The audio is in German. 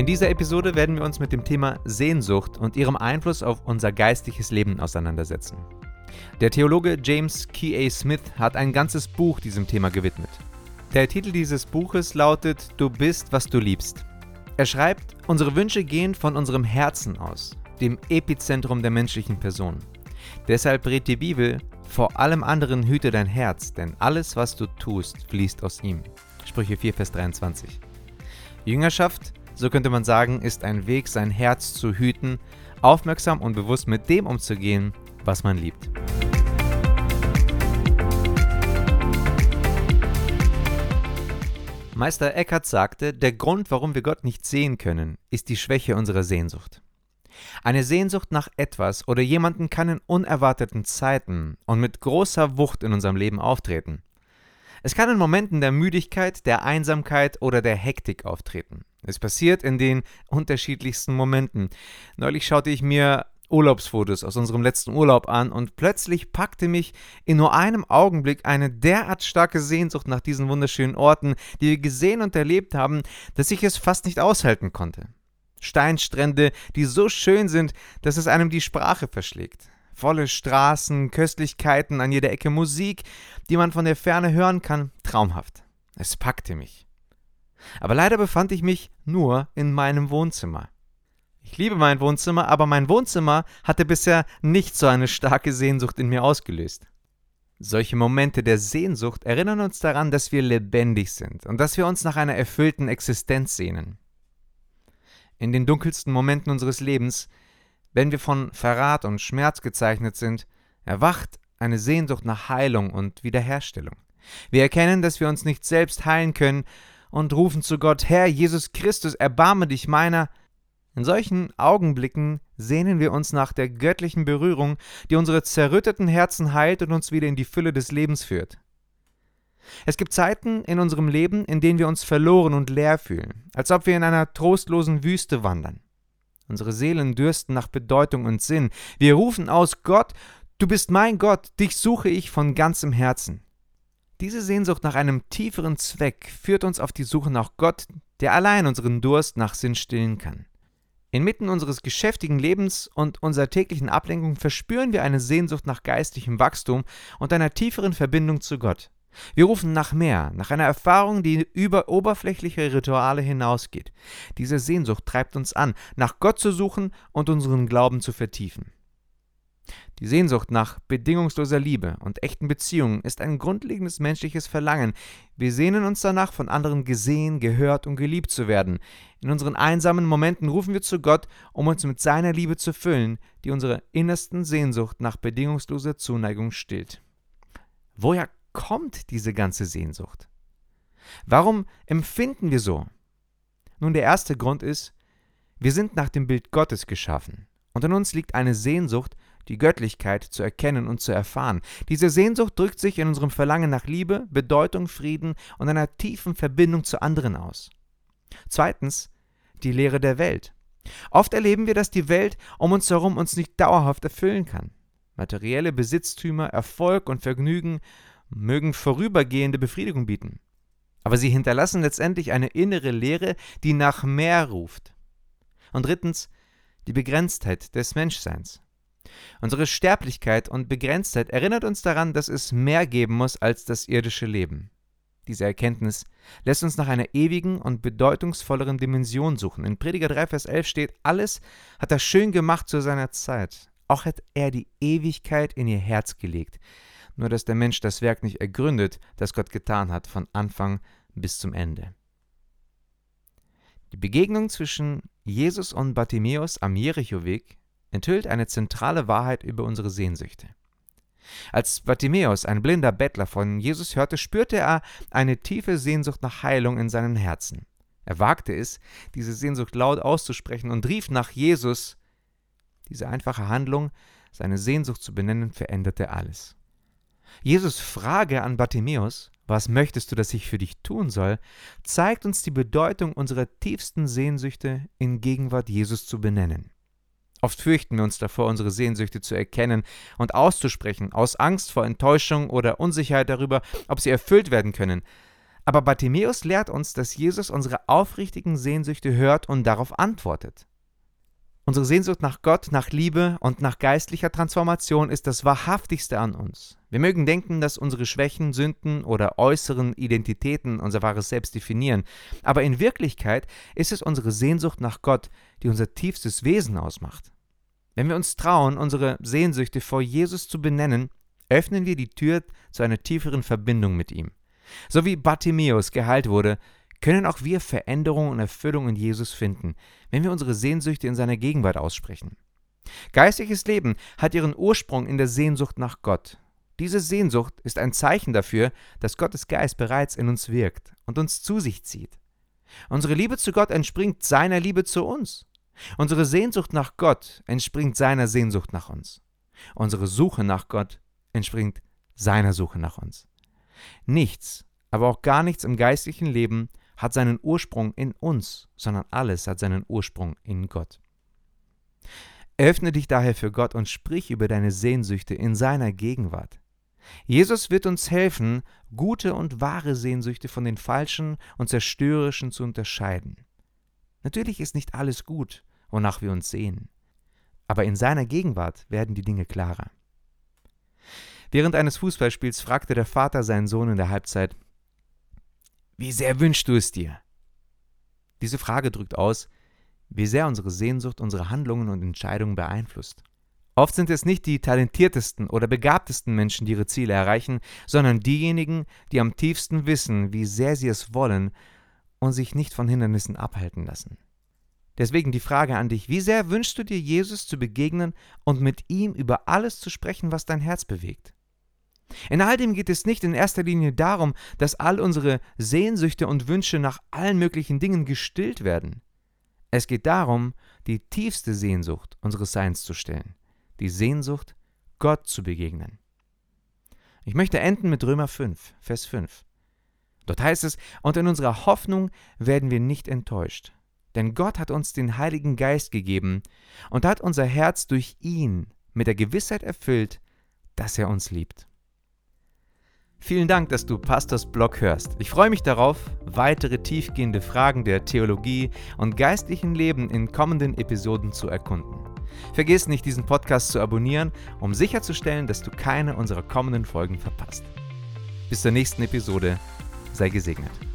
In dieser Episode werden wir uns mit dem Thema Sehnsucht und ihrem Einfluss auf unser geistliches Leben auseinandersetzen. Der Theologe James K.A. Smith hat ein ganzes Buch diesem Thema gewidmet. Der Titel dieses Buches lautet Du bist, was du liebst. Er schreibt, unsere Wünsche gehen von unserem Herzen aus, dem Epizentrum der menschlichen Person. Deshalb rät die Bibel, vor allem anderen hüte dein Herz, denn alles, was du tust, fließt aus ihm. Sprüche 4, Vers 23. Jüngerschaft so könnte man sagen, ist ein Weg, sein Herz zu hüten, aufmerksam und bewusst mit dem umzugehen, was man liebt. Meister Eckhart sagte, der Grund, warum wir Gott nicht sehen können, ist die Schwäche unserer Sehnsucht. Eine Sehnsucht nach etwas oder jemanden kann in unerwarteten Zeiten und mit großer Wucht in unserem Leben auftreten. Es kann in Momenten der Müdigkeit, der Einsamkeit oder der Hektik auftreten. Es passiert in den unterschiedlichsten Momenten. Neulich schaute ich mir Urlaubsfotos aus unserem letzten Urlaub an und plötzlich packte mich in nur einem Augenblick eine derart starke Sehnsucht nach diesen wunderschönen Orten, die wir gesehen und erlebt haben, dass ich es fast nicht aushalten konnte. Steinstrände, die so schön sind, dass es einem die Sprache verschlägt volle Straßen, Köstlichkeiten, an jeder Ecke Musik, die man von der Ferne hören kann, traumhaft. Es packte mich. Aber leider befand ich mich nur in meinem Wohnzimmer. Ich liebe mein Wohnzimmer, aber mein Wohnzimmer hatte bisher nicht so eine starke Sehnsucht in mir ausgelöst. Solche Momente der Sehnsucht erinnern uns daran, dass wir lebendig sind und dass wir uns nach einer erfüllten Existenz sehnen. In den dunkelsten Momenten unseres Lebens wenn wir von Verrat und Schmerz gezeichnet sind, erwacht eine Sehnsucht nach Heilung und Wiederherstellung. Wir erkennen, dass wir uns nicht selbst heilen können und rufen zu Gott, Herr Jesus Christus, erbarme dich meiner. In solchen Augenblicken sehnen wir uns nach der göttlichen Berührung, die unsere zerrütteten Herzen heilt und uns wieder in die Fülle des Lebens führt. Es gibt Zeiten in unserem Leben, in denen wir uns verloren und leer fühlen, als ob wir in einer trostlosen Wüste wandern. Unsere Seelen dürsten nach Bedeutung und Sinn. Wir rufen aus Gott, du bist mein Gott, dich suche ich von ganzem Herzen. Diese Sehnsucht nach einem tieferen Zweck führt uns auf die Suche nach Gott, der allein unseren Durst nach Sinn stillen kann. Inmitten unseres geschäftigen Lebens und unserer täglichen Ablenkung verspüren wir eine Sehnsucht nach geistlichem Wachstum und einer tieferen Verbindung zu Gott. Wir rufen nach mehr, nach einer Erfahrung, die über oberflächliche Rituale hinausgeht. Diese Sehnsucht treibt uns an, nach Gott zu suchen und unseren Glauben zu vertiefen. Die Sehnsucht nach bedingungsloser Liebe und echten Beziehungen ist ein grundlegendes menschliches Verlangen. Wir sehnen uns danach, von anderen gesehen, gehört und geliebt zu werden. In unseren einsamen Momenten rufen wir zu Gott, um uns mit seiner Liebe zu füllen, die unsere innersten Sehnsucht nach bedingungsloser Zuneigung stillt. Woher kommt diese ganze Sehnsucht? Warum empfinden wir so? Nun, der erste Grund ist, wir sind nach dem Bild Gottes geschaffen und in uns liegt eine Sehnsucht, die Göttlichkeit zu erkennen und zu erfahren. Diese Sehnsucht drückt sich in unserem Verlangen nach Liebe, Bedeutung, Frieden und einer tiefen Verbindung zu anderen aus. Zweitens, die Lehre der Welt. Oft erleben wir, dass die Welt um uns herum uns nicht dauerhaft erfüllen kann. Materielle Besitztümer, Erfolg und Vergnügen mögen vorübergehende Befriedigung bieten, aber sie hinterlassen letztendlich eine innere Leere, die nach mehr ruft. Und drittens, die Begrenztheit des Menschseins. Unsere Sterblichkeit und Begrenztheit erinnert uns daran, dass es mehr geben muss als das irdische Leben. Diese Erkenntnis lässt uns nach einer ewigen und bedeutungsvolleren Dimension suchen. In Prediger 3, Vers 11 steht, alles hat er schön gemacht zu seiner Zeit. Auch hat er die Ewigkeit in ihr Herz gelegt nur dass der Mensch das Werk nicht ergründet, das Gott getan hat, von Anfang bis zum Ende. Die Begegnung zwischen Jesus und Bartimäus am Jerichoweg enthüllt eine zentrale Wahrheit über unsere Sehnsüchte. Als Bartimäus, ein blinder Bettler, von Jesus hörte, spürte er eine tiefe Sehnsucht nach Heilung in seinem Herzen. Er wagte es, diese Sehnsucht laut auszusprechen und rief nach Jesus. Diese einfache Handlung, seine Sehnsucht zu benennen, veränderte alles. Jesus Frage an Bartimäus, was möchtest du, dass ich für dich tun soll, zeigt uns die Bedeutung unserer tiefsten Sehnsüchte in Gegenwart Jesus zu benennen. Oft fürchten wir uns davor, unsere Sehnsüchte zu erkennen und auszusprechen, aus Angst vor Enttäuschung oder Unsicherheit darüber, ob sie erfüllt werden können. Aber Bartimäus lehrt uns, dass Jesus unsere aufrichtigen Sehnsüchte hört und darauf antwortet. Unsere Sehnsucht nach Gott, nach Liebe und nach geistlicher Transformation ist das Wahrhaftigste an uns. Wir mögen denken, dass unsere Schwächen, Sünden oder äußeren Identitäten unser wahres Selbst definieren, aber in Wirklichkeit ist es unsere Sehnsucht nach Gott, die unser tiefstes Wesen ausmacht. Wenn wir uns trauen, unsere Sehnsüchte vor Jesus zu benennen, öffnen wir die Tür zu einer tieferen Verbindung mit ihm. So wie Bartimäus geheilt wurde, können auch wir Veränderung und Erfüllung in Jesus finden, wenn wir unsere Sehnsüchte in seiner Gegenwart aussprechen. Geistliches Leben hat ihren Ursprung in der Sehnsucht nach Gott. Diese Sehnsucht ist ein Zeichen dafür, dass Gottes Geist bereits in uns wirkt und uns zu sich zieht. Unsere Liebe zu Gott entspringt seiner Liebe zu uns. Unsere Sehnsucht nach Gott entspringt seiner Sehnsucht nach uns. Unsere Suche nach Gott entspringt seiner Suche nach uns. Nichts, aber auch gar nichts im geistlichen Leben hat seinen Ursprung in uns, sondern alles hat seinen Ursprung in Gott. Öffne dich daher für Gott und sprich über deine Sehnsüchte in seiner Gegenwart. Jesus wird uns helfen, gute und wahre Sehnsüchte von den falschen und zerstörerischen zu unterscheiden. Natürlich ist nicht alles gut, wonach wir uns sehen, aber in seiner Gegenwart werden die Dinge klarer. Während eines Fußballspiels fragte der Vater seinen Sohn in der Halbzeit, wie sehr wünschst du es dir? Diese Frage drückt aus, wie sehr unsere Sehnsucht unsere Handlungen und Entscheidungen beeinflusst. Oft sind es nicht die talentiertesten oder begabtesten Menschen, die ihre Ziele erreichen, sondern diejenigen, die am tiefsten wissen, wie sehr sie es wollen und sich nicht von Hindernissen abhalten lassen. Deswegen die Frage an dich, wie sehr wünschst du dir Jesus zu begegnen und mit ihm über alles zu sprechen, was dein Herz bewegt? In all dem geht es nicht in erster Linie darum, dass all unsere Sehnsüchte und Wünsche nach allen möglichen Dingen gestillt werden. Es geht darum, die tiefste Sehnsucht unseres Seins zu stellen, die Sehnsucht, Gott zu begegnen. Ich möchte enden mit Römer 5, Vers 5. Dort heißt es, und in unserer Hoffnung werden wir nicht enttäuscht, denn Gott hat uns den Heiligen Geist gegeben und hat unser Herz durch ihn mit der Gewissheit erfüllt, dass er uns liebt. Vielen Dank, dass du Pastors Blog hörst. Ich freue mich darauf, weitere tiefgehende Fragen der Theologie und geistlichen Leben in kommenden Episoden zu erkunden. Vergiss nicht, diesen Podcast zu abonnieren, um sicherzustellen, dass du keine unserer kommenden Folgen verpasst. Bis zur nächsten Episode. Sei gesegnet.